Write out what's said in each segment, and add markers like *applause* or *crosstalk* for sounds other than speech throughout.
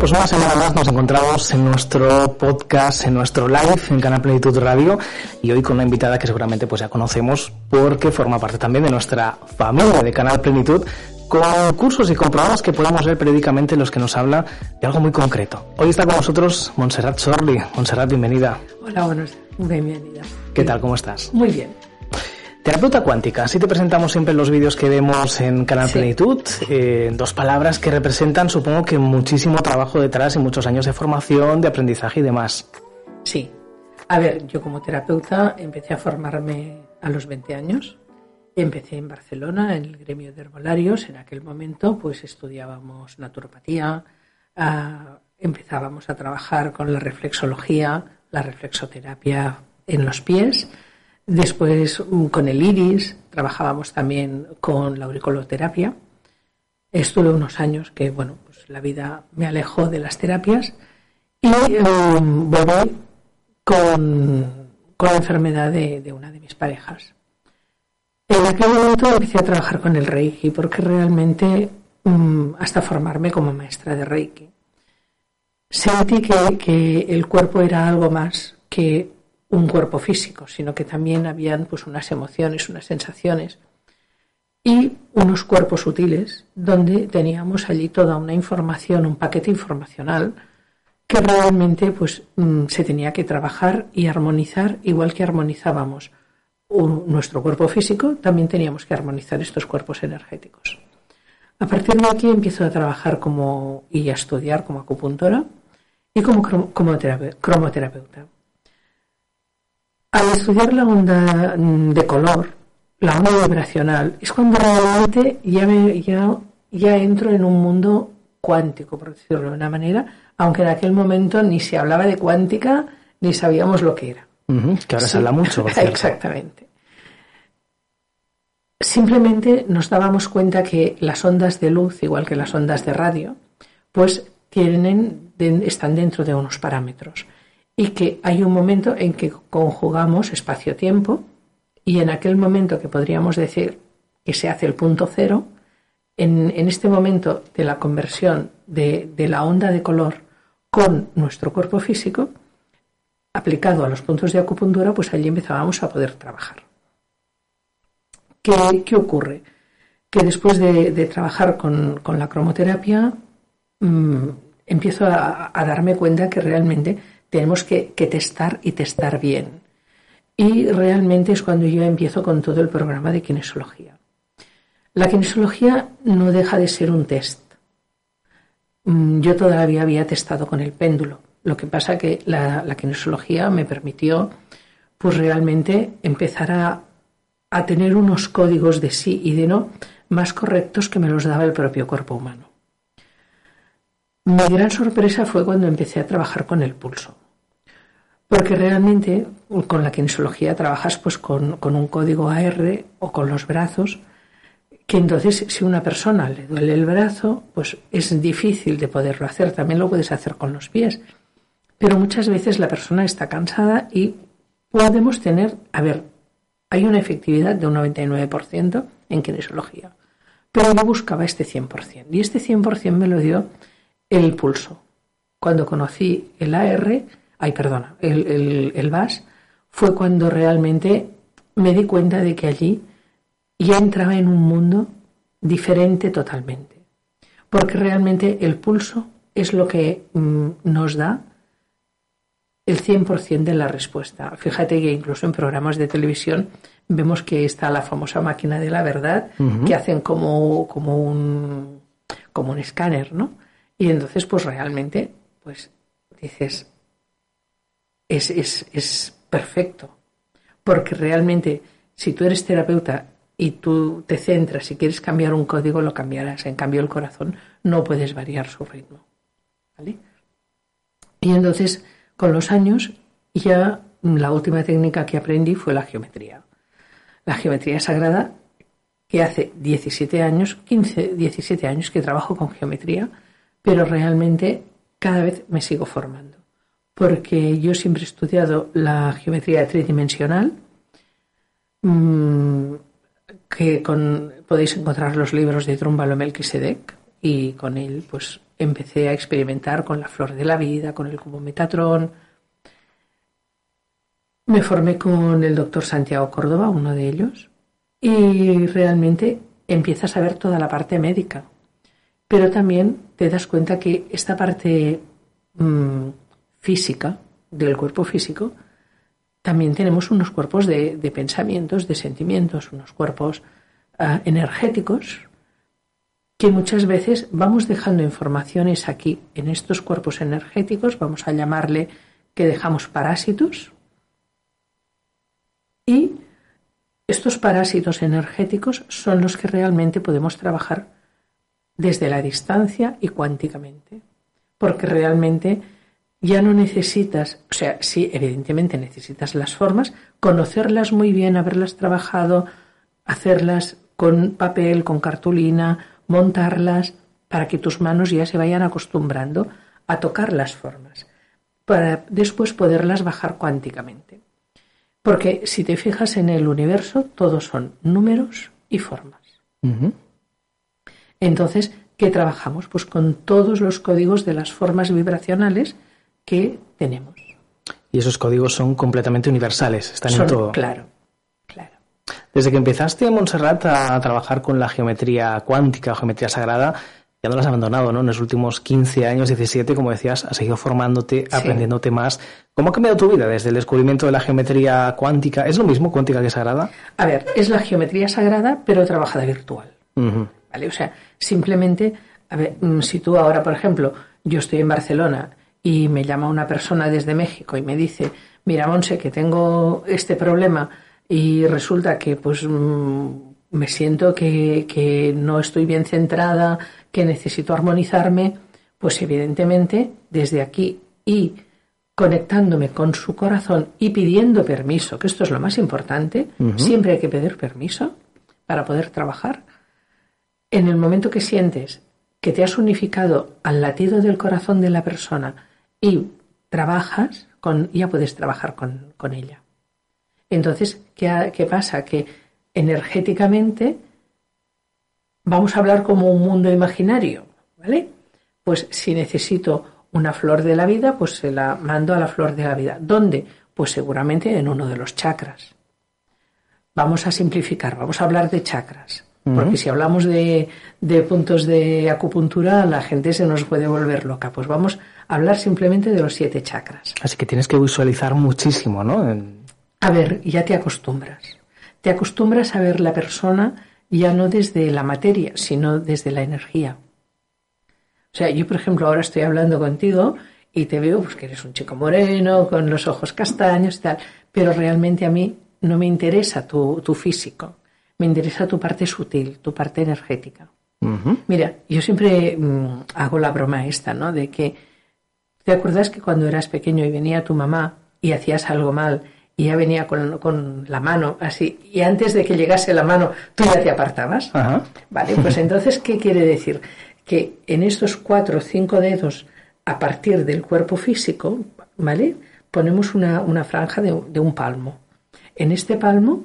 pues una semana más nos encontramos en nuestro podcast, en nuestro live en Canal Plenitud Radio y hoy con una invitada que seguramente pues ya conocemos porque forma parte también de nuestra familia de Canal Plenitud con cursos y con programas que podamos ver periódicamente en los que nos habla de algo muy concreto. Hoy está con nosotros Montserrat Sorli. Montserrat, bienvenida. Hola, buenos bienvenida. ¿Qué tal? ¿Cómo estás? Muy bien. Terapeuta cuántica, así te presentamos siempre en los vídeos que vemos en Canal Sí. Plenitud. eh, dos palabras que representan, supongo que muchísimo trabajo detrás y muchos años de formación, de aprendizaje y demás. Sí. A ver, yo como terapeuta empecé a formarme a los 20 años. Empecé en Barcelona, en el gremio de herbolarios. En aquel momento, pues estudiábamos naturopatía, ah, empezábamos a trabajar con la reflexología, la reflexoterapia en los pies. Después mm, con el iris, trabajábamos también con la auriculoterapia. Estuve unos años que, bueno, pues la vida me alejó de las terapias y eh, volví con, con la enfermedad de, de una de mis parejas. En aquel momento empecé a trabajar con el Reiki porque realmente mm, hasta formarme como maestra de Reiki sentí que, que el cuerpo era algo más que un cuerpo físico, sino que también habían pues unas emociones, unas sensaciones y unos cuerpos sutiles donde teníamos allí toda una información, un paquete informacional que realmente pues mm, se tenía que trabajar y armonizar igual que armonizábamos nuestro cuerpo físico, también teníamos que armonizar estos cuerpos energéticos. A partir de aquí empiezo a trabajar como y a estudiar como acupuntora y como, crom- como terape- cromoterapeuta. Al estudiar la onda mm, de color, la onda vibracional, es cuando realmente ya, me- ya, ya entro en un mundo cuántico, por decirlo de una manera, aunque en aquel momento ni se hablaba de cuántica ni sabíamos lo que era. Que ahora Sí. se habla mucho. por. *laughs* Exactamente. Simplemente nos dábamos cuenta que las ondas de luz, igual que las ondas de radio, pues tienen, están dentro de unos parámetros y que hay un momento en que conjugamos espacio-tiempo y en aquel momento que podríamos decir que se hace el punto cero, en, en este momento de la conversión de, de la onda de color con nuestro cuerpo físico, aplicado a los puntos de acupuntura, pues allí empezábamos a poder trabajar. ¿Qué, qué ocurre? Que después de, trabajar con, con la cromoterapia, mm, empiezo a darme cuenta que realmente tenemos que, que testar y testar bien. Y realmente es cuando yo empiezo con todo el programa de kinesiología. La kinesiología no deja de ser un test. Mm, Yo todavía había testado con el péndulo. Lo que pasa que la, la kinesiología me permitió, pues realmente empezar a, a tener unos códigos de sí y de no más correctos que me los daba el propio cuerpo humano. Mi gran sorpresa fue cuando empecé a trabajar con el pulso. Porque realmente con la kinesiología trabajas pues con, un código AR o con los brazos, que entonces si una persona le duele el brazo, pues es difícil de poderlo hacer. También lo puedes hacer con los pies. Pero muchas veces la persona está cansada y podemos tener, a ver, hay una efectividad de un 99% en kinesiología. Pero yo buscaba este 100%. Y este 100% me lo dio el pulso. Cuando conocí el AR, ay, perdona, el, el, el VAS, fue cuando realmente me di cuenta de que allí ya entraba en un mundo diferente totalmente. Porque realmente el pulso es lo que mm, nos da el 100% de la respuesta. Fíjate que incluso en programas de televisión vemos que está la famosa máquina de la verdad, que hacen como, como, un, como un escáner, ¿no? Y entonces, pues realmente, pues dices, es, es, es perfecto. Porque realmente, si tú eres terapeuta y tú te centras, si quieres cambiar un código, lo cambiarás. En cambio, el corazón no puedes variar su ritmo. ¿Vale? Y entonces, con los años, ya la última técnica que aprendí fue la geometría. La geometría sagrada, que hace 17 años, 15, 17 años que trabajo con geometría, pero realmente cada vez me sigo formando. Porque yo siempre he estudiado la geometría tridimensional, mmm, que podéis encontrar los libros de Trúmbalo Melquisedec y con él pues empecé a experimentar con la flor de la vida, con el cubo Metatrón. Me formé con el doctor Santiago Córdoba, uno de ellos, y realmente empiezas a ver toda la parte médica. Pero también te das cuenta que esta parte mmm, física, del cuerpo físico, también tenemos unos cuerpos de, pensamientos, de sentimientos, unos cuerpos uh, energéticos que muchas veces vamos dejando informaciones aquí en estos cuerpos energéticos, vamos a llamarle que dejamos parásitos, y estos parásitos energéticos son los que realmente podemos trabajar desde la distancia y cuánticamente, porque realmente ya no necesitas, o sea, sí, evidentemente necesitas las formas, conocerlas muy bien, haberlas trabajado, hacerlas con papel, con cartulina, montarlas, para que tus manos ya se vayan acostumbrando a tocar las formas, para después poderlas bajar cuánticamente. Porque si te fijas en el universo, todos son números y formas. Entonces, ¿qué trabajamos? Pues con todos los códigos de las formas vibracionales que tenemos. Y esos códigos son completamente universales, están son, en todo. Claro, claro. Desde que empezaste, Montserrat, a trabajar con la geometría cuántica, geometría sagrada, ya no la has abandonado, ¿no? En los últimos 15 años, 17, como decías, has seguido formándote, sí. aprendiéndote más. ¿Cómo ha cambiado tu vida desde el descubrimiento de la geometría cuántica? ¿Es lo mismo cuántica que sagrada? A ver, es la geometría sagrada, pero trabajada virtual. Uh -huh. ¿Vale? O sea, simplemente, a ver, mm, si tú ahora, por ejemplo, yo estoy en Barcelona y me llama una persona desde México y me dice, mira, Monse, que tengo este problema y resulta que pues mm, me siento que, que no estoy bien centrada, que necesito armonizarme, pues evidentemente desde aquí y conectándome con su corazón y pidiendo permiso, que esto es lo más importante, uh -huh. siempre hay que pedir permiso para poder trabajar. En el momento que sientes que te has unificado al latido del corazón de la persona y trabajas, con, ya puedes trabajar con, ella. Entonces, ¿qué, ¿qué pasa? Que energéticamente vamos a hablar como un mundo imaginario, ¿vale? Pues si necesito una flor de la vida, pues se la mando a la flor de la vida. ¿Dónde? Pues seguramente en uno de los chakras. Vamos a simplificar, vamos a hablar de chakras. Uh -huh. Porque si hablamos de, de, puntos de acupuntura, la gente se nos puede volver loca. Pues vamos a hablar simplemente de los siete chakras. Así que tienes que visualizar muchísimo, ¿no? A ver, ya te acostumbras. Te acostumbras a ver la persona ya no desde la materia, sino desde la energía. O sea, yo, por ejemplo, ahora estoy hablando contigo y te veo pues, que eres un chico moreno, con los ojos castaños y tal, pero realmente a mí no me interesa tu, tu físico, me interesa tu parte sutil, tu parte energética. Uh -huh. Mira, yo siempre mmm, hago la broma esta, ¿no? De que, ¿te acuerdas que cuando eras pequeño y venía tu mamá y hacías algo mal y ya venía con, con, la mano así, y antes de que llegase la mano tú ya te apartabas. Ajá. Vale, pues *laughs* entonces, ¿qué quiere decir? Que en estos cuatro o cinco dedos, a partir del cuerpo físico, ¿vale? Ponemos una, una franja de, de un palmo. En este palmo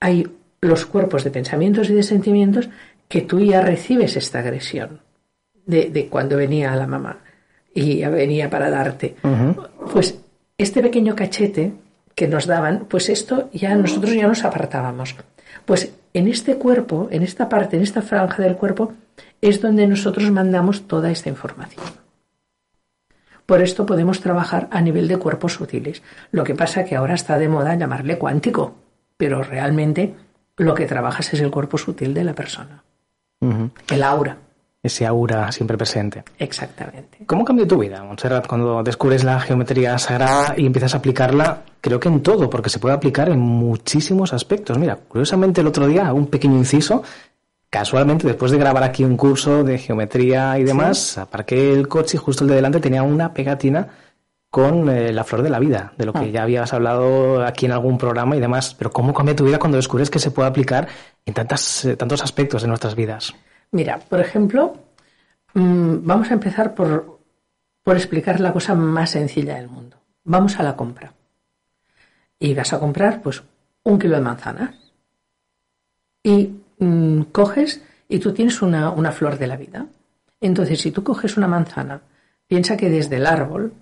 hay los cuerpos de pensamientos y de sentimientos que tú ya recibes esta agresión de, de cuando venía la mamá y venía para darte. Uh -huh. Pues este pequeño cachete que nos daban, pues esto ya nosotros ya nos apartábamos. Pues en este cuerpo, en esta parte, en esta franja del cuerpo, es donde nosotros mandamos toda esta información. Por esto podemos trabajar a nivel de cuerpos sutiles. Lo que pasa que ahora está de moda llamarle cuántico, pero realmente lo que trabajas es el cuerpo sutil de la persona, uh -huh. el aura. ese aura siempre presente. Exactamente. ¿Cómo cambió tu vida, Montserrat, cuando descubres la geometría sagrada y empiezas a aplicarla, creo que en todo, porque se puede aplicar en muchísimos aspectos? Mira, curiosamente el otro día, un pequeño inciso, casualmente después de grabar aquí un curso de geometría y demás, aparqué el coche y justo el de delante tenía una pegatina con eh, la flor de la vida, de lo que ah. ya habías hablado aquí en algún programa y demás. Pero ¿cómo cambia tu vida cuando descubres que se puede aplicar en tantas, eh, tantos aspectos de nuestras vidas? Mira, por ejemplo, mm, vamos a empezar por, por explicar la cosa más sencilla del mundo. Vamos a la compra. Y vas a comprar, pues, un kilo de manzanas. Y mm, coges y tú tienes una, una flor de la vida. Entonces, si tú coges una manzana, piensa que desde el árbol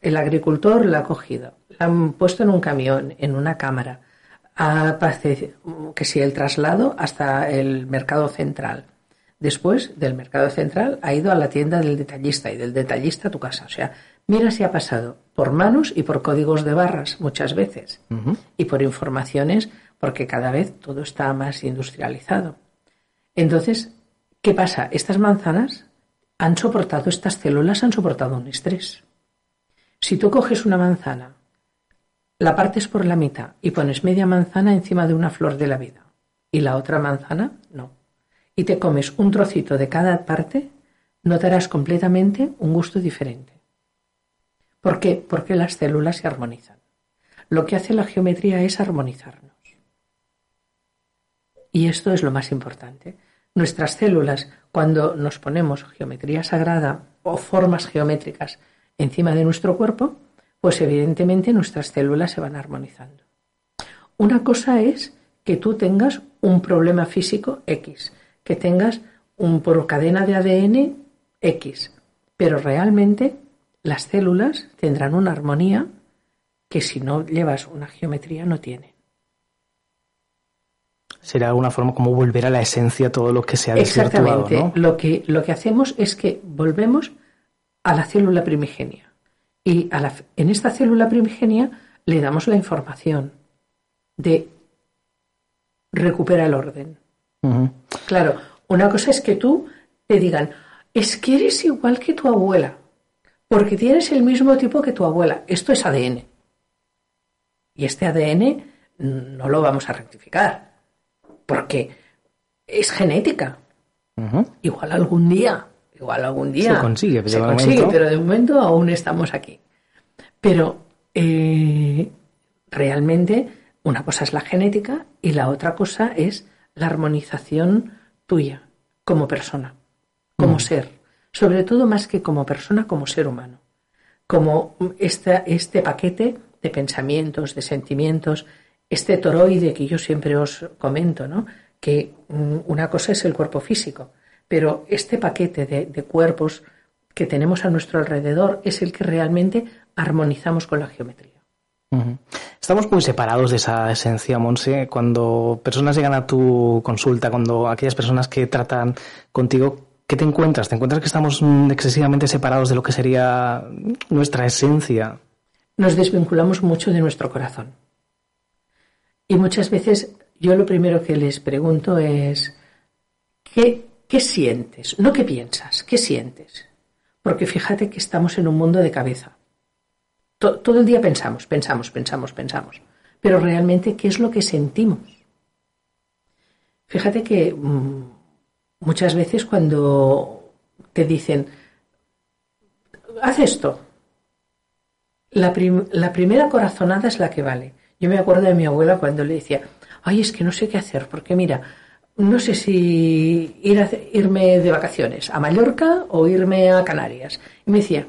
el agricultor la ha cogido, la han puesto en un camión, en una cámara, a, que si el traslado hasta el mercado central, Después del mercado central ha ido a la tienda del detallista y del detallista a tu casa. O sea, mira si ha pasado por manos y por códigos de barras muchas veces y por informaciones porque cada vez todo está más industrializado. Entonces, ¿qué pasa? Estas manzanas han soportado, estas células han soportado un estrés. Si tú coges una manzana, la partes por la mitad y pones media manzana encima de una flor de la vida y la otra manzana, no y te comes un trocito de cada parte, notarás completamente un gusto diferente. ¿Por qué? Porque las células se armonizan. Lo que hace la geometría es armonizarnos. Y esto es lo más importante. Nuestras células, cuando nos ponemos geometría sagrada o formas geométricas encima de nuestro cuerpo, pues evidentemente nuestras células se van armonizando. Una cosa es que tú tengas un problema físico X que tengas un por cadena de ADN X, pero realmente las células tendrán una armonía que si no llevas una geometría no tiene. Será alguna forma como volver a la esencia todo lo que se ha Exactamente. Lo, que, lo que hacemos es que volvemos a la célula primigenia. Y a en esta célula primigenia le damos la información de recupera el orden. Claro, una cosa es que tú te digan, es que eres igual que tu abuela, porque tienes el mismo tipo que tu abuela. Esto es ADN. Y este ADN no lo vamos a rectificar, porque es genética. Igual algún día, igual algún día se consigue, pero, de, momento... pero de momento aún estamos aquí. Pero eh, realmente una cosa es la genética y la otra cosa es la armonización tuya como persona, como mm. ser, sobre todo más que como persona, como ser humano, como este paquete de pensamientos, de sentimientos, este toroide que yo siempre os comento, ¿no? que mm, una cosa es el cuerpo físico, pero este paquete de cuerpos que tenemos a nuestro alrededor es el que realmente armonizamos con la geometría. Estamos muy separados de esa esencia, Monse. Cuando personas llegan a tu consulta, cuando aquellas personas que tratan contigo, ¿qué te encuentras? ¿Te encuentras que estamos excesivamente separados de lo que sería nuestra esencia? Nos desvinculamos mucho de nuestro corazón. Y muchas veces yo lo primero que les pregunto es, ¿qué, qué sientes? No qué piensas, ¿qué sientes? Porque fíjate que estamos en un mundo de cabeza todo el día pensamos, pensamos, pensamos, pensamos. Pero realmente, ¿qué es lo que sentimos? Fíjate que mm, muchas veces cuando te dicen, haz esto, la, la, primera corazonada es la que vale. Yo me acuerdo de mi abuela cuando le decía, ay, es que no sé qué hacer, porque mira, no sé si ir a, irme de vacaciones a Mallorca o irme a Canarias. Y me decía,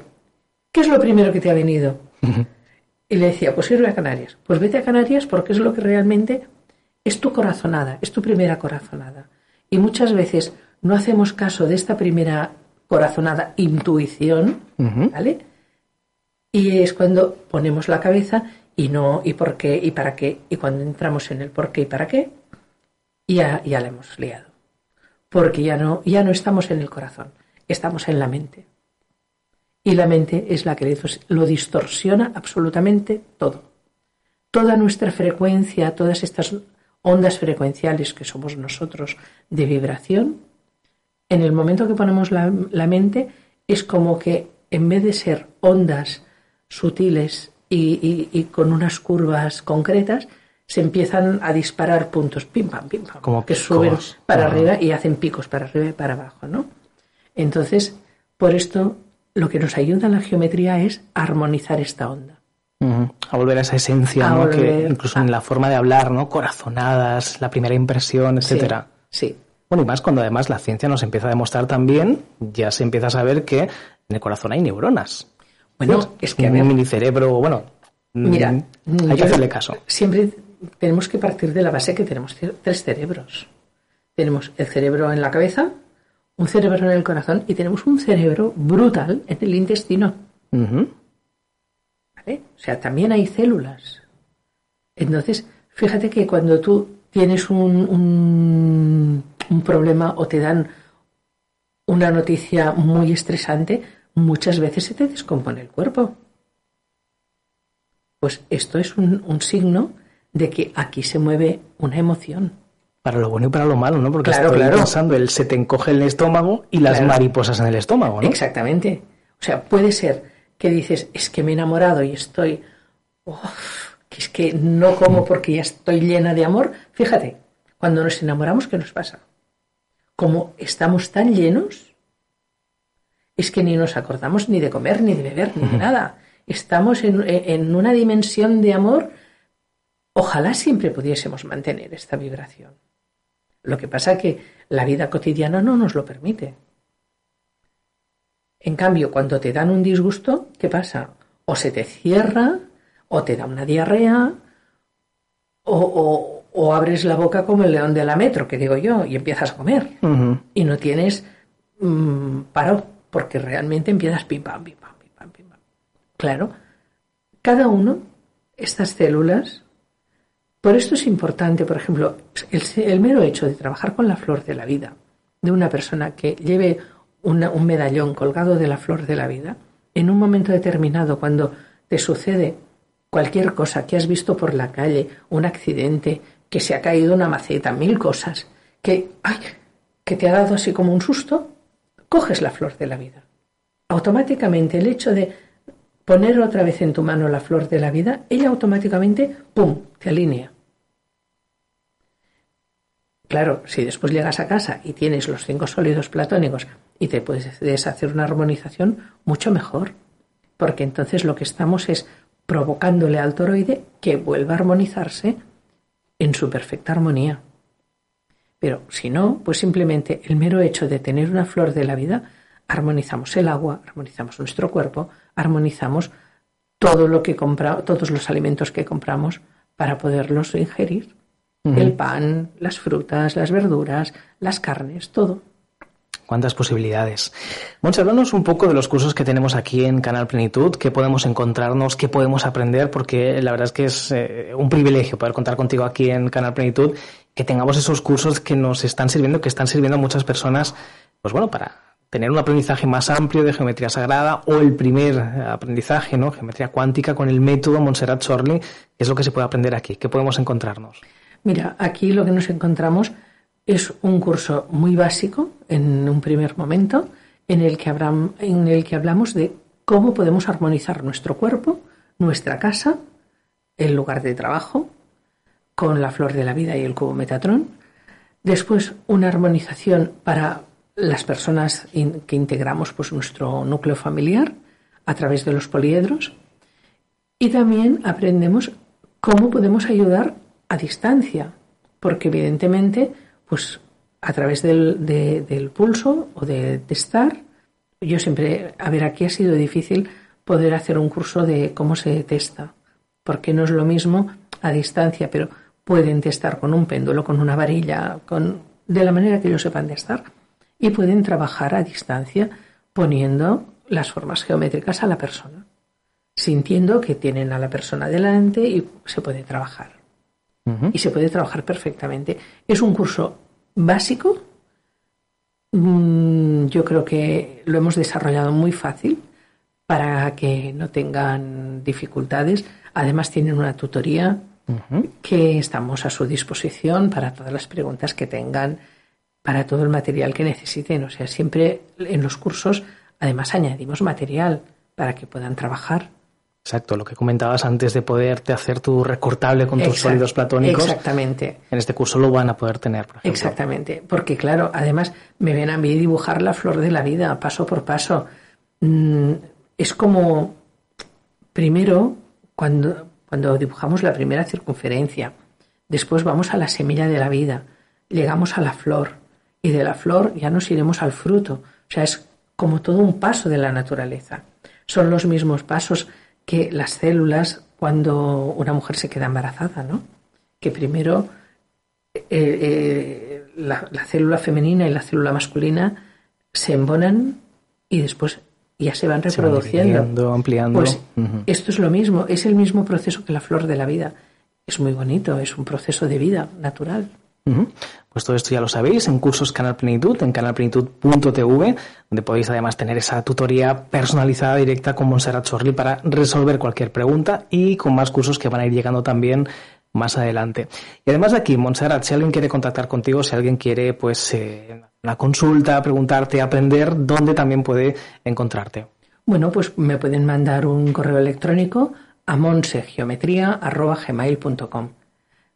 ¿qué es lo primero que te ha venido? Y le decía, pues irme a Canarias. Pues vete a Canarias porque es lo que realmente es tu corazonada, es tu primera corazonada. Y muchas veces no hacemos caso de esta primera corazonada intuición, ¿vale? Y es cuando ponemos la cabeza y no, y por qué, y para qué, y cuando entramos en el por qué y para qué, ya, ya la hemos liado. Porque ya no, ya no estamos en el corazón, estamos en la mente y la mente es la que lo distorsiona absolutamente todo. Toda nuestra frecuencia, todas estas ondas frecuenciales que somos nosotros de vibración, En el momento que ponemos la, mente, es como que en vez de ser ondas sutiles y, con unas curvas concretas, se empiezan a disparar puntos, pim, pam, pim, pam, Como que suben para arriba y hacen picos para arriba y para abajo, ¿no? Entonces, por esto, lo que nos ayuda en la geometría es armonizar esta onda. A volver a esa esencia, A ¿no? Que incluso a- en la forma de hablar, ¿no? Corazonadas, la primera impresión, etcétera. Sí, sí. Bueno, y más cuando además la ciencia nos empieza a demostrar también, ya se empieza a saber que en el corazón hay neuronas. Bueno, es que a un ver, minicerebro, bueno, Mira, mm, hay que hacerle caso. Siempre tenemos que partir de la base que tenemos tres cerebros. Tenemos el cerebro en la cabeza, un cerebro en el corazón y tenemos un cerebro brutal en el intestino. ¿vale? O sea, también hay células. Entonces, fíjate que cuando tú tienes un, un, un problema o te dan una noticia muy estresante, muchas veces se te descompone el cuerpo. Pues esto es un, un signo de que aquí se mueve una emoción. Para lo bueno y para lo malo, ¿no? Porque Claro, estoy claro. pensando, el se te encoge el estómago y las Claro. mariposas en el estómago, ¿no? Exactamente. O sea, puede ser que dices, es que me he enamorado y estoy, uf, que es que no como porque ya estoy llena de amor. Fíjate, cuando nos enamoramos, ¿qué nos pasa? Como estamos tan llenos, es que ni nos acordamos ni de comer, ni de beber, ni de *laughs* nada. Estamos en, en una dimensión de amor. Ojalá siempre pudiésemos mantener esta vibración. Lo que pasa que la vida cotidiana no nos lo permite. En cambio, cuando te dan un disgusto, ¿qué pasa? O se te cierra, o te da una diarrea, o, o- o abres la boca como el león de la metro, que digo yo, y empiezas a comer. Y no tienes mm, paro, porque realmente empiezas pim pam, pim pam, pim pam, pim pam. Claro, cada uno, estas células, por esto es importante, por ejemplo, el, mero hecho de trabajar con la flor de la vida, de una persona que lleve un medallón colgado de la flor de la vida, en un momento determinado, cuando te sucede cualquier cosa que has visto por la calle, un accidente, que se ha caído una maceta, mil cosas, que, ay, que te ha dado así como un susto, coges la flor de la vida. Automáticamente el hecho de poner otra vez en tu mano la flor de la vida, ella automáticamente, ¡pum!, te alinea. Claro, si después llegas a casa y tienes los cinco sólidos platónicos y te puedes hacer una armonización, mucho mejor. Porque entonces lo que estamos es provocándole al toroide que vuelva a armonizarse en su perfecta armonía. Pero si no, pues simplemente el mero hecho de tener una flor de la vida, armonizamos el agua, armonizamos nuestro cuerpo, armonizamos todo lo que compra, todos los alimentos que compramos para poderlos ingerir. El pan, las frutas, las verduras, las carnes, todo. Cuántas posibilidades. Monse, háblanos un poco de los cursos que tenemos aquí en Canal Plenitud, qué podemos encontrarnos, qué podemos aprender, porque la verdad es que es eh, un privilegio poder contar contigo aquí en Canal Plenitud, que tengamos esos cursos que nos están sirviendo, que están sirviendo a muchas personas, pues bueno, para tener un aprendizaje más amplio de geometría sagrada o el primer aprendizaje, ¿no? Geometría cuántica con el método Montserrat que es lo que se puede aprender aquí, qué podemos encontrarnos. Mira, aquí lo que nos encontramos es un curso muy básico en un primer momento en el que, hablamos de cómo podemos armonizar nuestro cuerpo, nuestra casa, el lugar de trabajo, con la flor de la vida y el cubo Metatrón. Después, una armonización para las personas que integramos pues, nuestro núcleo familiar a través de los poliedros. Y también aprendemos cómo podemos ayudar a distancia, porque evidentemente, pues a través del, de- del pulso o de testar, yo siempre, a ver, aquí ha sido difícil poder hacer un curso de cómo se testa, porque no es lo mismo a distancia, pero pueden testar con un péndulo, con una varilla, con, de la manera que ellos sepan testar, y pueden trabajar a distancia poniendo las formas geométricas a la persona, sintiendo que tienen a la persona delante y se puede trabajar. Y se puede trabajar perfectamente. Es un curso básico. Mm, Yo creo que lo hemos desarrollado muy fácil para que no tengan dificultades. Además tienen una tutoría que estamos a su disposición para todas las preguntas que tengan para todo el material que necesiten. O sea, siempre en los cursos, además, añadimos material para que puedan trabajar. Exacto, lo que comentabas antes de poderte hacer tu recortable con tus sólidos platónicos. Exactamente. En este curso lo van a poder tener, por ejemplo. Exactamente, porque claro, además me ven a mí dibujar la flor de la vida paso por paso. Mm, es como, primero, cuando, cuando dibujamos la primera circunferencia, después vamos a la semilla de la vida, llegamos a la flor y de la flor ya nos iremos al fruto. O sea, es como todo un paso de la naturaleza. Son los mismos pasos que las células cuando una mujer se queda embarazada, ¿no? Que primero eh, eh, la, célula femenina y la célula masculina se embonan y después ya se van reproduciendo. ampliando. Pues esto es lo mismo, es el mismo proceso que la flor de la vida. Es muy bonito, es un proceso de vida natural. Pues todo esto ya lo sabéis en cursos Canal Plenitud, en canalplenitud.tv, donde podéis además tener esa tutoría personalizada directa con Montserrat Sorli para resolver cualquier pregunta y con más cursos que van a ir llegando también más adelante. Y además aquí, Montserrat, si alguien quiere contactar contigo, si alguien quiere pues eh, consulta, preguntarte, aprender, ¿dónde también puede encontrarte? Bueno, pues me pueden mandar un correo electrónico a monsegeometría.gmail.com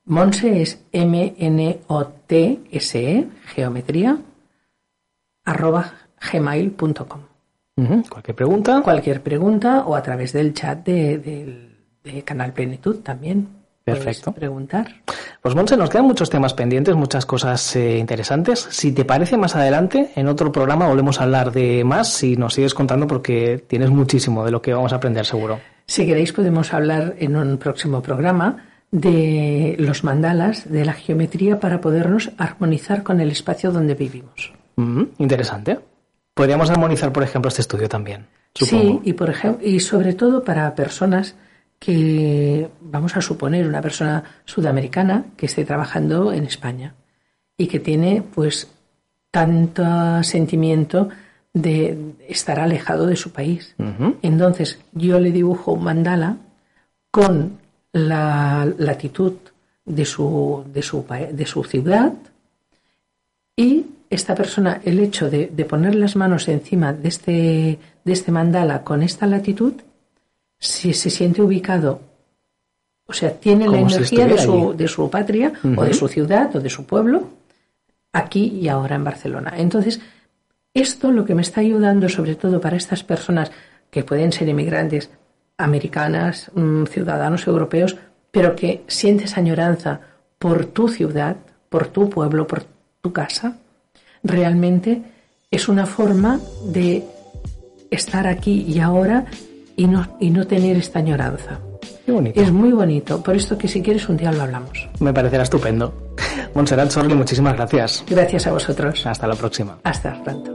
Monse es M-N-O-T-S-E, geometría, arroba gmail.com. Cualquier pregunta. Cualquier pregunta o a través del chat de, Canal Plenitud también. Perfecto. preguntar. Pues Monse, nos quedan muchos temas pendientes, muchas cosas eh, interesantes. Si te parece más adelante, en otro programa volvemos a hablar de más si nos sigues contando porque tienes muchísimo de lo que vamos a aprender seguro. Si queréis podemos hablar en un próximo programa de los mandalas, de la geometría, para podernos armonizar con el espacio donde vivimos. Mm, interesante. Podríamos armonizar, por ejemplo, este estudio también. Sí, y, por ejemplo, y sobre todo para personas que, vamos a suponer, una persona sudamericana que esté trabajando en España y que tiene, pues, tanto sentimiento de estar alejado de su país. Entonces, yo le dibujo un mandala con la latitud de su, de su, de su ciudad y esta persona, el hecho de, poner las manos encima de este, de este mandala con esta latitud, si se siente ubicado, o sea, tiene la energía de su, de su, patria o de su ciudad o de su pueblo, aquí y ahora en Barcelona. Entonces, esto lo que me está ayudando, sobre todo para estas personas que pueden ser inmigrantes, americanas, mm, ciudadanos europeos, pero que sientes añoranza por tu ciudad, por tu pueblo, por tu casa, realmente es una forma de estar aquí y ahora y no, y no tener esta añoranza. Es muy bonito, por esto que si quieres un día lo hablamos. Me parecerá estupendo. *laughs* Montserrat Sorli, muchísimas gracias. Gracias a vosotros. Hasta la próxima. Hasta pronto.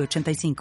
85